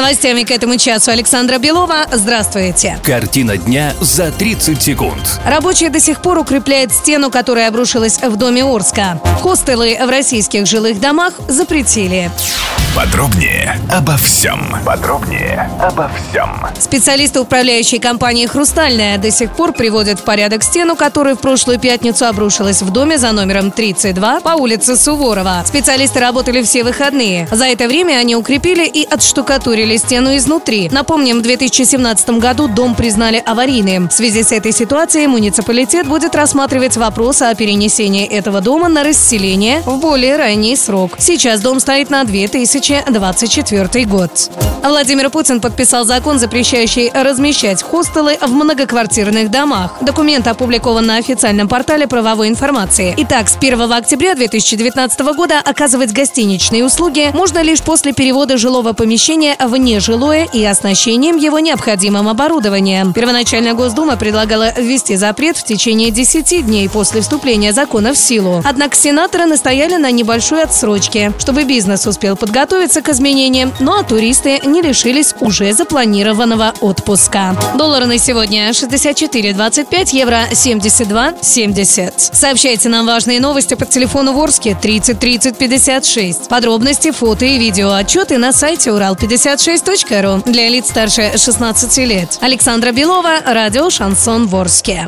Новостями к этому часу Александра Белова. Здравствуйте. Картина дня за 30 секунд. Рабочие до сих пор укрепляют стену, которая обрушилась в доме Орска. Хостелы в российских жилых домах запретили. Подробнее обо всем. Подробнее обо всем. Специалисты управляющей компании «Хрустальная» до сих пор приводят в порядок стену, которая в прошлую пятницу обрушилась в доме за номером 32 по улице Суворова. Специалисты работали все выходные. За это время они укрепили и отштукатурили стену изнутри. Напомним, в 2017 году дом признали аварийным. В связи с этой ситуацией муниципалитет будет рассматривать вопрос о перенесении этого дома на расселение в более ранний срок. Сейчас дом стоит на 2000 2024 год. Владимир Путин подписал закон, запрещающий размещать хостелы в многоквартирных домах. Документ опубликован на официальном портале правовой информации. Итак, с 1 октября 2019 года оказывать гостиничные услуги можно лишь после перевода жилого помещения нежилое и оснащением его необходимым оборудованием. Первоначально Госдума предлагала ввести запрет в течение 10 дней после вступления закона в силу. Однако сенаторы настояли на небольшой отсрочке, чтобы бизнес успел подготовиться к изменениям, ну а туристы не лишились уже запланированного отпуска. Доллары на сегодня 64,25, евро 72,70. Сообщайте нам важные новости по телефону Ворске 30 30 56. Подробности, фото и видео отчеты на сайте урал56.ру для лиц старше 16 лет. Александра Белова, радио «Шансон Ворске».